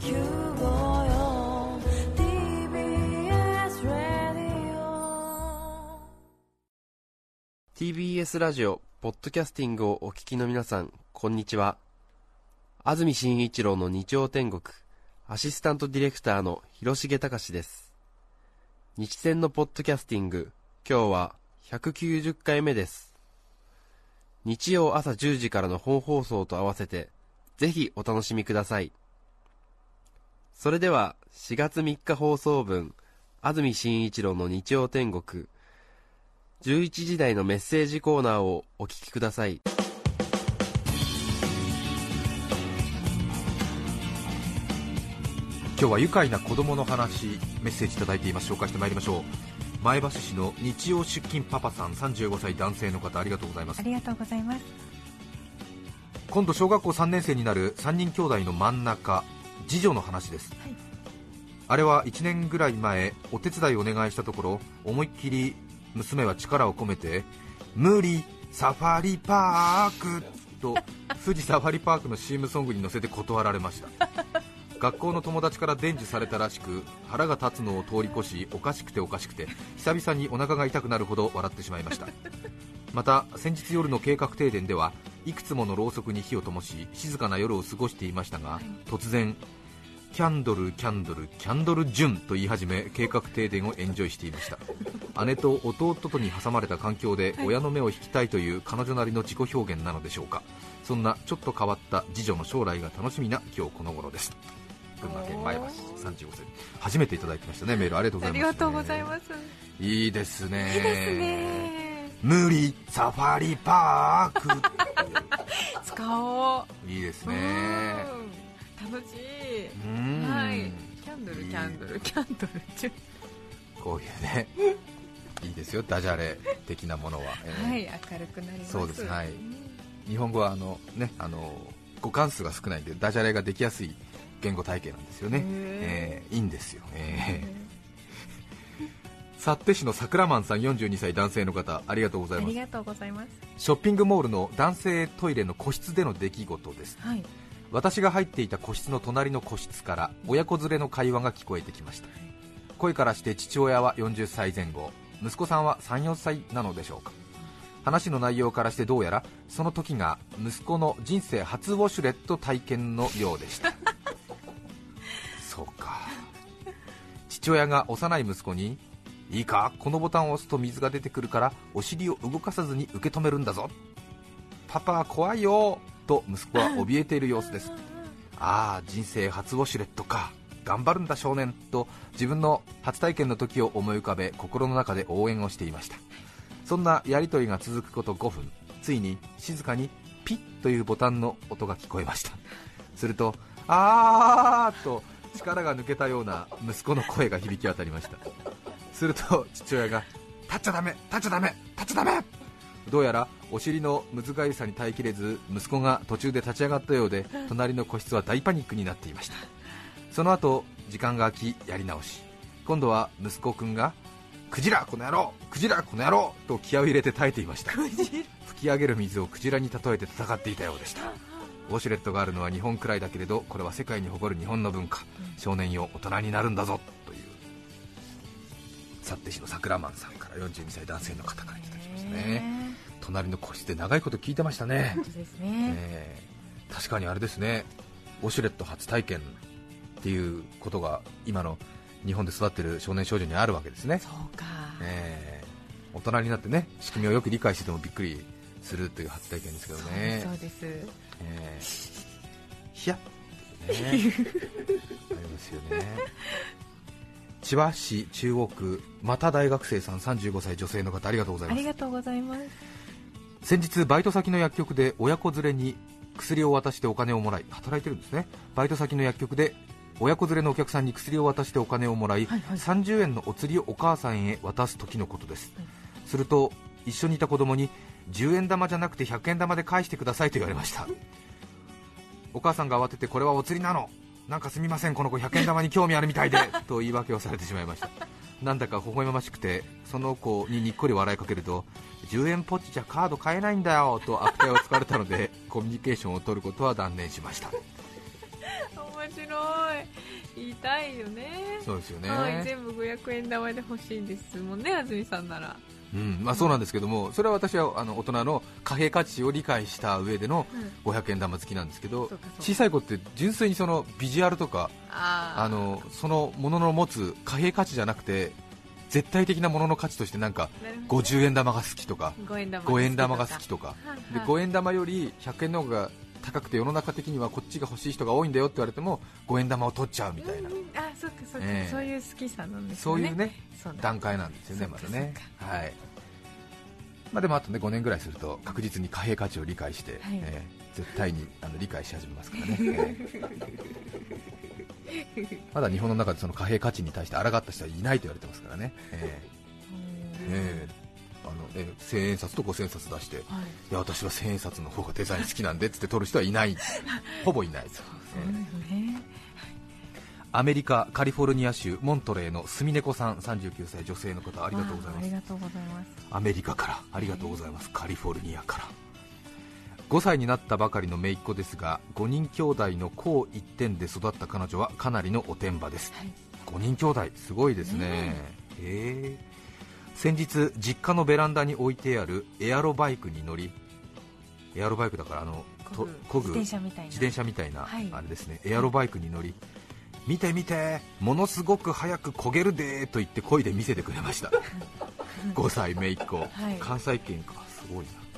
954 TBS ラディオ TBS ラジオ、ポッドキャスティングをお聞きの皆さん、こんにちは。安住紳一郎の日曜天国、アシスタントディレクターの広重隆です。日戦のポッドキャスティング、今日は190回目です。日曜朝10時からの本放送と合わせて、ぜひお楽しみください。それでは、4月3日放送分、安住紳一郎の日曜天国、11時台のメッセージコーナーをお聞きください。今日は愉快な子供の話メッセージいただいています。紹介してまいりましょう。前橋市の日曜出勤パパさん35歳男性の方ありがとうございます。ありがとうございます。今度小学校3年生になる3人兄弟の真ん中次女の話です、はい。あれは1年ぐらい前お手伝いをお願いしたところ思いっきり娘は力を込めて無理サファリパークと 富士サファリパークの CM ソングに乗せて断られました。学校の友達から伝授されたらしく腹が立つのを通り越しおかしくておかしくて久々にお腹が痛くなるほど笑ってしまいました。また先日夜の計画停電ではいくつものろうそくに火を灯し静かな夜を過ごしていましたが突然キャンドルキャンドルキャンドルジュンと言い始め計画停電をエンジョイしていました。姉と弟とに挟まれた環境で親の目を引きたいという彼女なりの自己表現なのでしょうか。そんなちょっと変わった次女の将来が楽しみな今日この頃です。群馬県前橋35歳初めていただきましたねメール。ありがとうございます、ありがとうございます。いいですね。いいですね。無理サファリパーク。使おう。いいですうねん楽しい。うん。はい。キャンドルキャンドルキャンドル。チュこういうね いいですよ。ダジャレ的なものは、えー。はい明るくなります。そうです。はい。うん。日本語はあのねあの語関数が少ないんでダジャレができやすい言語体系なんですよね。えーいいんですよ、えー、幸手市の桜マンさん42歳男性の方ありがとうございます。ありがとうございます。ショッピングモールの男性トイレの個室での出来事です。はい。私が入っていた個室の隣の個室から親子連れの会話が聞こえてきました。声からして父親は40歳前後息子さんは34歳なのでしょうか。話の内容からしてどうやらその時が息子の人生初ウォシュレット体験のようでした。そうか。父親が幼い息子にいいかこのボタンを押すと水が出てくるからお尻を動かさずに受け止めるんだぞ。パパは怖いよと息子は怯えている様子ですああ人生初ウォシュレットか。頑張るんだ少年と自分の初体験の時を思い浮かべ心の中で応援をしていました。そんなやり取りが続くこと5分。ついに静かにピッというボタンの音が聞こえました。するとあーと力が抜けたような息子の声が響き渡りました。すると父親が立っちゃダメ立っちゃダメ立っちゃダメ！どうやらお尻の難がゆさに耐えきれず息子が途中で立ち上がったようで 隣の個室は大パニックになっていました。その後時間が空きやり直し。今度は息子くんがクジラこの野郎クジラこの野郎と気合を入れて耐えていました。吹き上げる水をクジラに例えて戦っていたようでした。ウォシュレットがあるのは日本くらいだけれどこれは世界に誇る日本の文化。少年よ大人になるんだぞ。という幸手市の桜マンさんから42歳男性の方からいただきましたね隣の個室で長いこと聞いてましたねね。えー確かにあれですねウォシュレット初体験っていうことが今の日本で育ってる少年少女にあるわけですね、そうか。えー大人になってね仕組みをよく理解しててもびっくりするという初体験ですけどねそうです。えーひやっね ありますよね千葉市中央区また大学生さん35歳女性の方ありがとうございますありがとうございます。先日バイト先の薬局で親子連れに薬を渡してお金をもらい働いてるんですね。バイト先の薬局で親子連れのお客さんに薬を渡してお金をもらい、はいはい。30円のお釣りをお母さんへ渡す時のことです、はい。すると一緒にいた子供に10円玉じゃなくて100円玉で返してくださいと言われました。お母さんが慌ててこれはお釣りなの。なんかすみませんこの子100円玉に興味あるみたいで と言い訳をされてしまいました。なんだか微笑ましくてその子ににっこり笑いかけると10円ポッチじゃカード買えないんだよと悪態をつかれたので コミュニケーションを取ることは断念しました。面白い。言いたいよね。そうですよね、はい全部500円玉で欲しいんですもんね安住さんなら。うんまあ、そうなんですけども、それは私はあの大人の貨幣価値を理解した上での500円玉好きなんですけど小さい子って純粋にそのビジュアルとかあのそのものの持つ貨幣価値じゃなくて絶対的なものの価値としてなんかなるほど。50円玉が好きとか5円玉5円玉が好きとか。はいで5円玉より100円の方が高くて世の中的にはこっちが欲しい人が多いんだよって言われても5円玉を取っちゃうみたいな。うんあそっかそっか、ええ。そういう好きさなんですよねそういうね段階なんですよねまだね。そはい。まあでもあとね5年ぐらいすると確実に貨幣価値を理解して、はい。えー絶対にあの理解し始めますからね、えー まだ日本の中でその貨幣価値に対して抗った人はいないと言われてますからね、えー。えーあのえー千円札と五千円札出して、いはい。や私は千円札の方がデザイン好きなんでっつって取る人はいない、ほぼいない、そうえーですね。アメリカ・カリフォルニア州モントレーのすみねこさん、39歳、女性の方、ありがとうございます。あありがとうございます。アメリカからありがとうございます、カリフォルニアから5歳になったばかりの姪っ子ですが5人兄弟の子一点で育った彼女はかなりのおてんばです。はい。5人兄弟すごいですね。へえ。先日実家のベランダに置いてあるエアロバイクに乗りエアロバイクだからあのと漕ぐ自転車みたいな。はい。あれですね。エアロバイクに乗り見て見てものすごく早く焦げるでーと言って漕いで見せてくれました。5歳姪っ子、はい。関西圏か。すごいな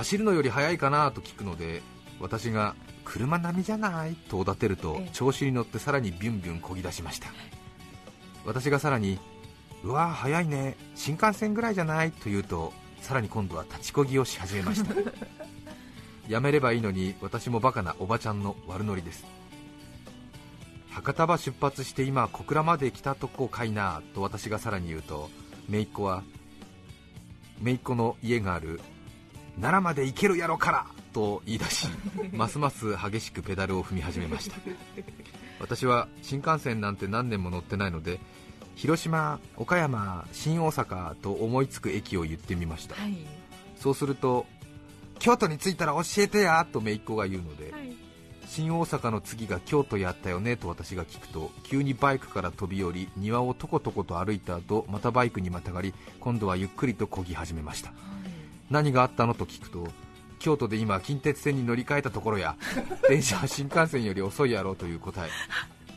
走るのより速いかなと聞くので私が車並みじゃないとおだてるとええ。調子に乗ってさらにビュンビュン漕ぎ出しました。私がさらにうわー速いね新幹線ぐらいじゃないと言うとさらに今度は立ちこぎをし始めました。やめればいいのに私もバカなおばちゃんの悪ノリです。博多場出発して今小倉まで来たとこかいなと私がさらに言うと姪っ子は姪っ子の家がある奈良まで行けるやろからと言い出しますます激しくペダルを踏み始めました。私は新幹線なんて何年も乗ってないので広島、岡山、新大阪と思いつく駅を言ってみました。はい。そうすると京都に着いたら教えてやと姪っ子が言うので、はい。新大阪の次が京都やったよねと私が聞くと急にバイクから飛び降り庭をとことこと歩いた後またバイクにまたがり今度はゆっくりと漕ぎ始めました何があったのと聞くと京都で今近鉄線に乗り換えたところや 電車は新幹線より遅いやろうという答え。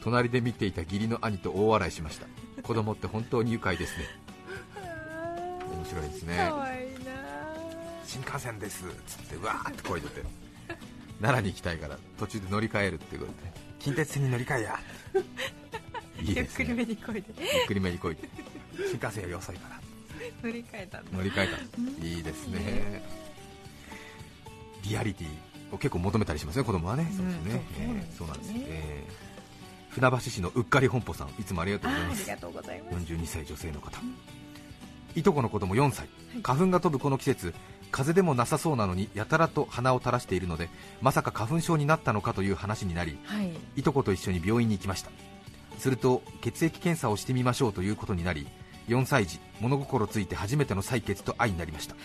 隣で見ていた義理の兄と大笑いしました。子供って本当に愉快ですね。面白いですね。かわいいな。新幹線ですっつってわーって声出て。奈良に行きたいから途中で乗り換えるってことで。近鉄線に乗り換えや。いいゆっですね。くりめにこいでゆっくりめに来いって。新幹線より遅いから 乗り換えた乗り換えた。いいですね。リアリティを結構求めたりしますね子供はね、うん。そうですね。そうええー船橋市のうっかり本舗さんいつもありがとうございます。あありがとうございます。42歳女性の方。いとこの子供4歳。花粉が飛ぶこの季節風邪でもなさそうなのにやたらと鼻を垂らしているのでまさか花粉症になったのかという話になりはい。いとこと一緒に病院に行きました。すると血液検査をしてみましょうということになり4歳児物心ついて初めての採血と愛になりました。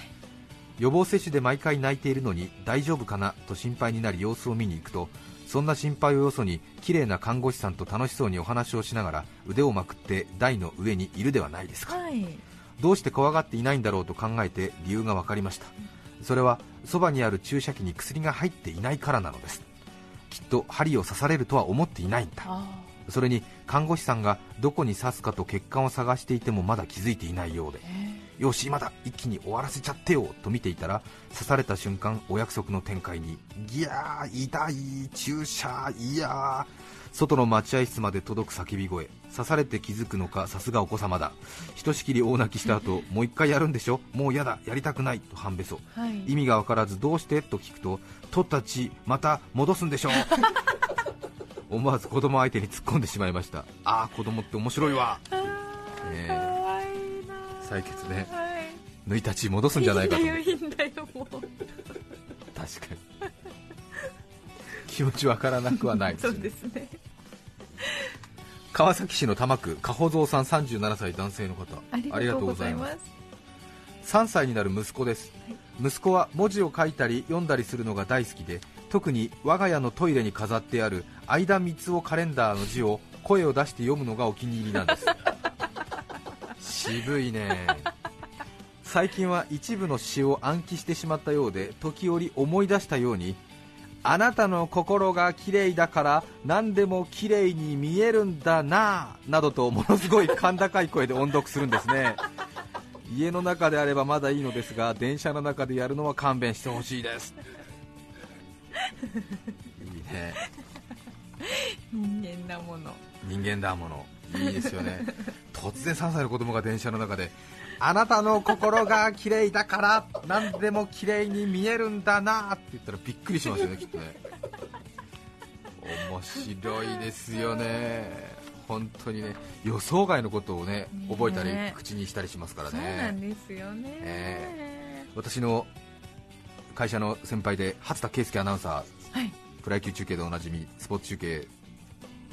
予防接種で毎回泣いているのに大丈夫かなと心配になり様子を見に行くとそんな心配をよそに綺麗な看護師さんと楽しそうにお話をしながら腕をまくって台の上にいるではないですか。はい。どうして怖がっていないんだろうと考えて理由が分かりました。それはそばにある注射器に薬が入っていないからなのです。きっと針を刺されるとは思っていないんだ。あそれに看護師さんがどこに刺すかと血管を探していてもまだ気づいていないようで。よし今だ一気に終わらせちゃってよと見ていたら刺された瞬間お約束の展開にギャー痛い注射いやー外の待合室まで届く叫び声。刺されて気づくのかさすがお子様だ。ひとしきり大泣きした後もう一回やるんでしょ？もうやだやりたくないと半べそーはい。意味が分からずどうして？と聞くと取った血また戻すんでしょ 思わず子供相手に突っ込んでしまいました。ああ子供って面白いわ。あえーかわいいな。採血ね。はい。抜いた血戻すんじゃないかと。いいんだよもう。確かに。気持ちわからなくはないですね。うですね。川崎市の多摩区加穂蔵さん37歳男性の方。ありがとうございます。3歳になる息子です、息子は文字を書いたり読んだりするのが大好きで特に我が家のトイレに飾ってある相田光夫カレンダーの字を声を出して読むのがお気に入りなんです。渋いね。最近は一部の詩を暗記してしまったようで時折思い出したようにあなたの心が綺麗だから何でも綺麗に見えるんだななどとものすごい甲高い声で音読するんですね。家の中であればまだいいのですが電車の中でやるのは勘弁してほしいですいいね。人間だもの。人間だもの。いいですよね。突然3歳の子供が電車の中であなたの心が綺麗だから何でも綺麗に見えるんだなって言ったらびっくりしますよねきっとね。面白いですよね。本当にね予想外のことをねね覚えたり口にしたりしますからそうなねんですよねえ。私の会社の先輩で初田圭介アナウンサー。はい。プロ野球中継でおなじみスポーツ中継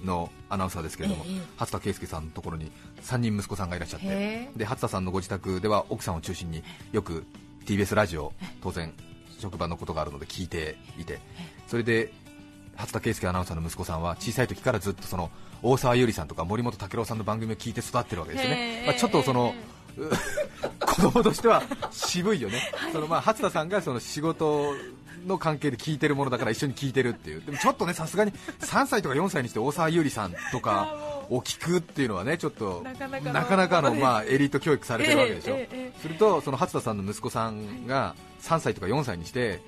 のアナウンサーですけれども、ええ初田圭介さんのところに3人息子さんがいらっしゃってへで初田さんのご自宅では奥さんを中心によく TBS ラジオ当然職場のことがあるので聞いていてそれで初田圭介アナウンサーの息子さんは小さい時からずっとその大沢優里さんとか森本武郎さんの番組を聞いて育ってるわけですよへね、え。まあ、ちょっとそのう子供としては渋いよね、そのまあ初田さんがその仕事の関係で聞いてるものだから一緒に聞いてるっていう、でもちょっとねさすがに3歳とか4歳にして大沢優里さんとか を聞くっていうのはねちょっとなかなかのまあエリート教育されてるわけでしょ、するとその初田さんの息子さんが3歳とか4歳にして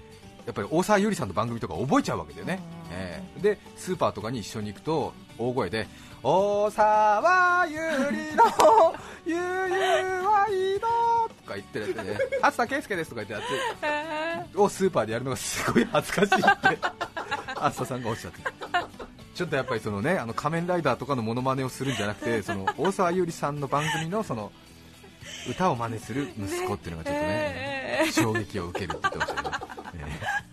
やっぱり大沢優里さんの番組とか覚えちゃうわけだよね、ええ。でスーパーとかに一緒に行くと大声で「大沢優里のゆうゆうはいの」とか言ってるやつでね「初田圭介です」とか言ってやって。をスーパーでやるのがすごい恥ずかしいって。初田さんがおっしゃってた。ちょっとやっぱりそのねあの仮面ライダーとかのモノマネをするんじゃなくてその大沢優里さんの番組のその歌を真似する息子っていうのがちょっとね、ええ衝撃を受けるって言ってましたけど、ええ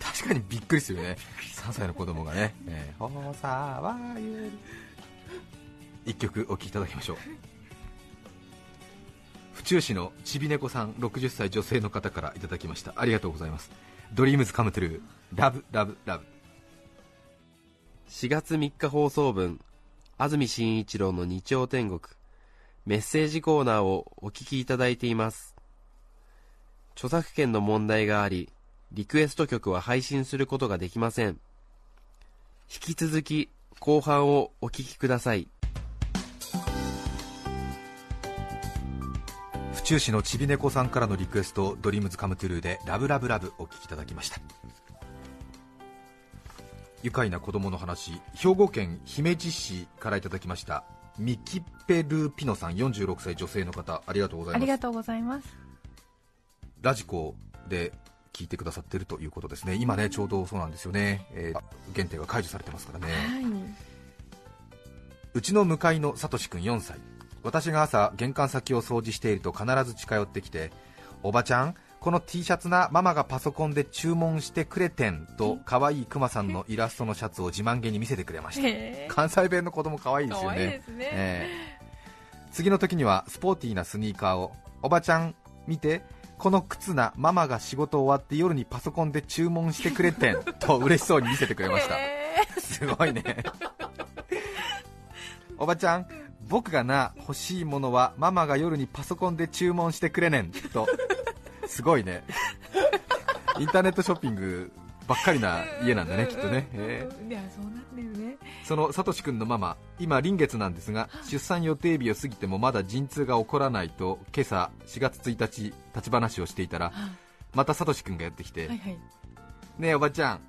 確かにびっくりするよね。3歳の子供がね「ええ大沢優里」一曲お聴きいただきましょう府中市のちびねこさん60歳女性の方からいただきました。ありがとうございます。ドリームズカムトゥルーラブラブラブ。4月3日放送分安住紳一郎の日曜天国。メッセージコーナーをお聞きいただいています。著作権の問題がありリクエスト曲は配信することができません。引き続き後半をお聞きください。中市のちびねこさんからのリクエストドリームズカムトゥルーでラブラブラブお聴きいただきました。愉快な子供の話兵庫県姫路市からいただきましたミキペルピノさん46歳女性の方ありがとうございます。ありがとうございます。ラジコで聞いてくださってるということですね。今ねちょうどそうなんですよね、えー限定が解除されてますからね、はい。うちの向かいのさとしくん4歳私が朝玄関先を掃除していると必ず近寄ってきておばちゃんこの T シャツなママがパソコンで注文してくれてんと可愛いクマさんのイラストのシャツを自慢げに見せてくれました。関西弁の子供可愛いですよね。ね。ええ。次の時にはスポーティーなスニーカーをおばちゃん見てこの靴なママが仕事終わって夜にパソコンで注文してくれてん と嬉しそうに見せてくれました。へすごいね。おばちゃん僕がな欲しいものはママが夜にパソコンで注文してくれねん。と。すごいね。インターネットショッピングばっかりな家なんだねきっとね、え。いやそうなんだよね。ーそのさとしくんのママ今臨月なんですが出産予定日を過ぎてもまだ陣痛が起こらないと今朝4月1日立ち話をしていたらまたさとしくんがやってきて、はいはい。ねえおばちゃん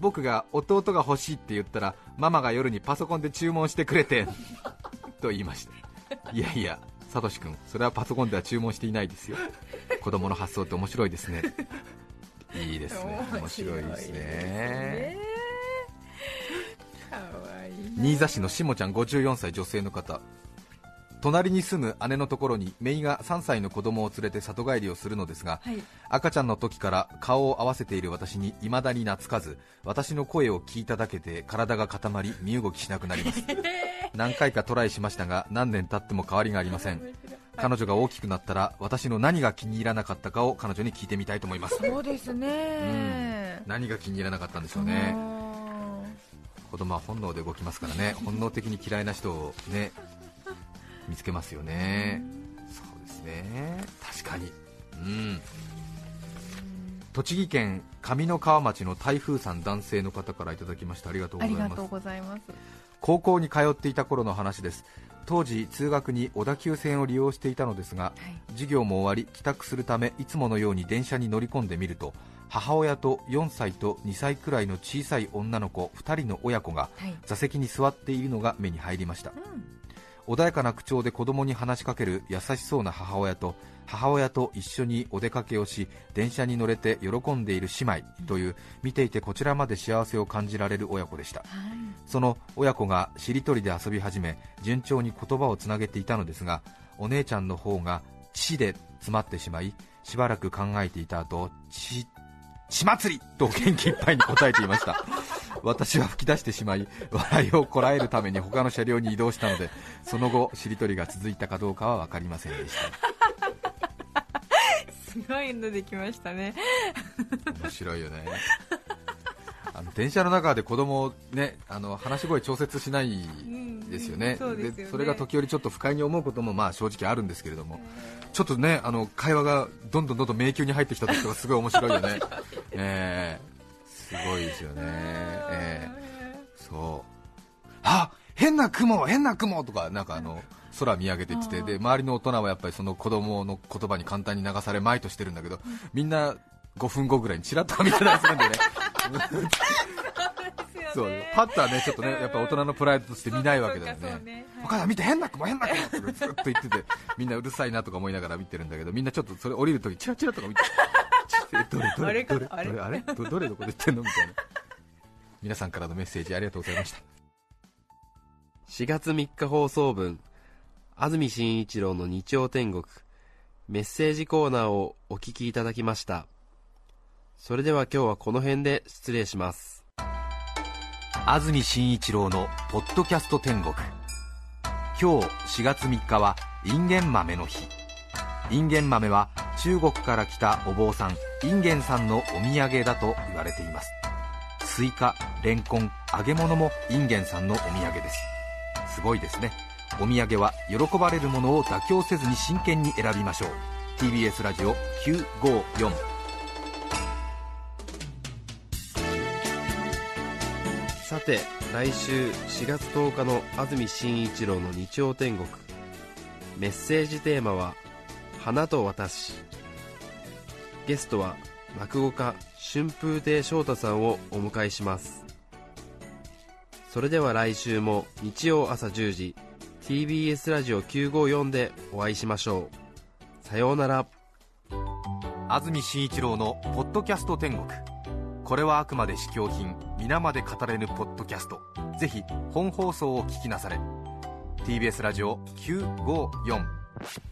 僕が弟が欲しいって言ったらママが夜にパソコンで注文してくれてと言いましたいやいやさとし君それはパソコンでは注文していないですよ。子供の発想って面白いですね。いいですね。面白いですね。新座市のしもちゃん54歳女性の方隣に住む姉のところに姪が3歳の子供を連れて里帰りをするのですが、はい。赤ちゃんの時から顔を合わせている私に未だに懐かず私の声を聞いただけで体が固まり身動きしなくなります。何回かトライしましたが何年経っても変わりがありません。彼女が大きくなったら私の何が気に入らなかったかを彼女に聞いてみたいと思います。そうですね、何が気に入らなかったんでしょうね。子供は本能で動きますからね。本能的に嫌いな人をね見つけますよね。そうですね。確かに。うん。栃木県上三川町の台風さん男性の方からいただきました。ありがとうございます。高校に通っていた頃の話です。当時通学に小田急線を利用していたのですが、授業も終わり帰宅するためいつものように電車に乗り込んでみると母親と4歳と2歳くらいの小さい女の子2人の親子がはい。座席に座っているのが目に入りました、穏やかな口調で子供に話しかける優しそうな母親と母親と一緒にお出かけをし電車に乗れて喜んでいる姉妹という見ていてこちらまで幸せを感じられる親子でした。その親子がしりとりで遊び始め順調に言葉をつなげていたのですがお姉ちゃんの方が「血」で詰まってしまいしばらく考えていた後血血祭りと元気いっぱいに答えていました私は吹き出してしまい笑いをこらえるために他の車両に移動したのでその後しりとりが続いたかどうかは分かりませんでした。すごいのできましたね。面白いよね。あの電車の中で子供をねあの話し声調節しないですよね,、うんそうでそれが時折ちょっと不快に思うこともまあ正直あるんですけれども、ちょっとねあの会話がどんどんどんどん迷宮に入ってきた時とかすごい面白いよね、え。ー、すごいですよね、えー、そう。あ変な雲、変な雲とかなんかあの空見上げてきてで周りの大人はやっぱりその子供の言葉に簡単に流されまいとしてるんだけどみんな5分後ぐらいにちらっと見てたりするんでね。そう。パッとはねちょっとねやっぱ大人のプライドとして見ないわけだよね。ね。お母さん見て変な雲変な雲ってずっと言っててみんなうるさいなとか思いながら見てるんだけどみんなちょっとそれ降りるときチラチラとか見て。えどれどれどれあれかどれあれ？どどれどこで言ってんの？みたいな。皆さんからのメッセージありがとうございました。4月3日放送分安住紳一郎の日曜天国メッセージコーナーをお聞きいただきました。それでは今日はこの辺で失礼します。安住紳一郎の「ポッドキャスト天国」今日4月3日はインゲン豆の日。インゲン豆は中国から来たお坊さんインゲンさんのお土産だと言われています。スイカ、レンコン、揚げ物もインゲンさんのお土産です。すごいですね。お土産は喜ばれるものを妥協せずに真剣に選びましょう。TBS ラジオ954さて来週4月10日の安住紳一郎の日曜天国。メッセージテーマは「花と私」ゲストは落語家春風亭昇太さんをお迎えします。それでは来週も日曜朝10時 TBS ラジオ954でお会いしましょう。さようなら。安住紳一郎の「ポッドキャスト天国」これはあくまで試供品皆まで語れぬポッドキャスト。ぜひ本放送を聞きなされ。TBS ラジオ954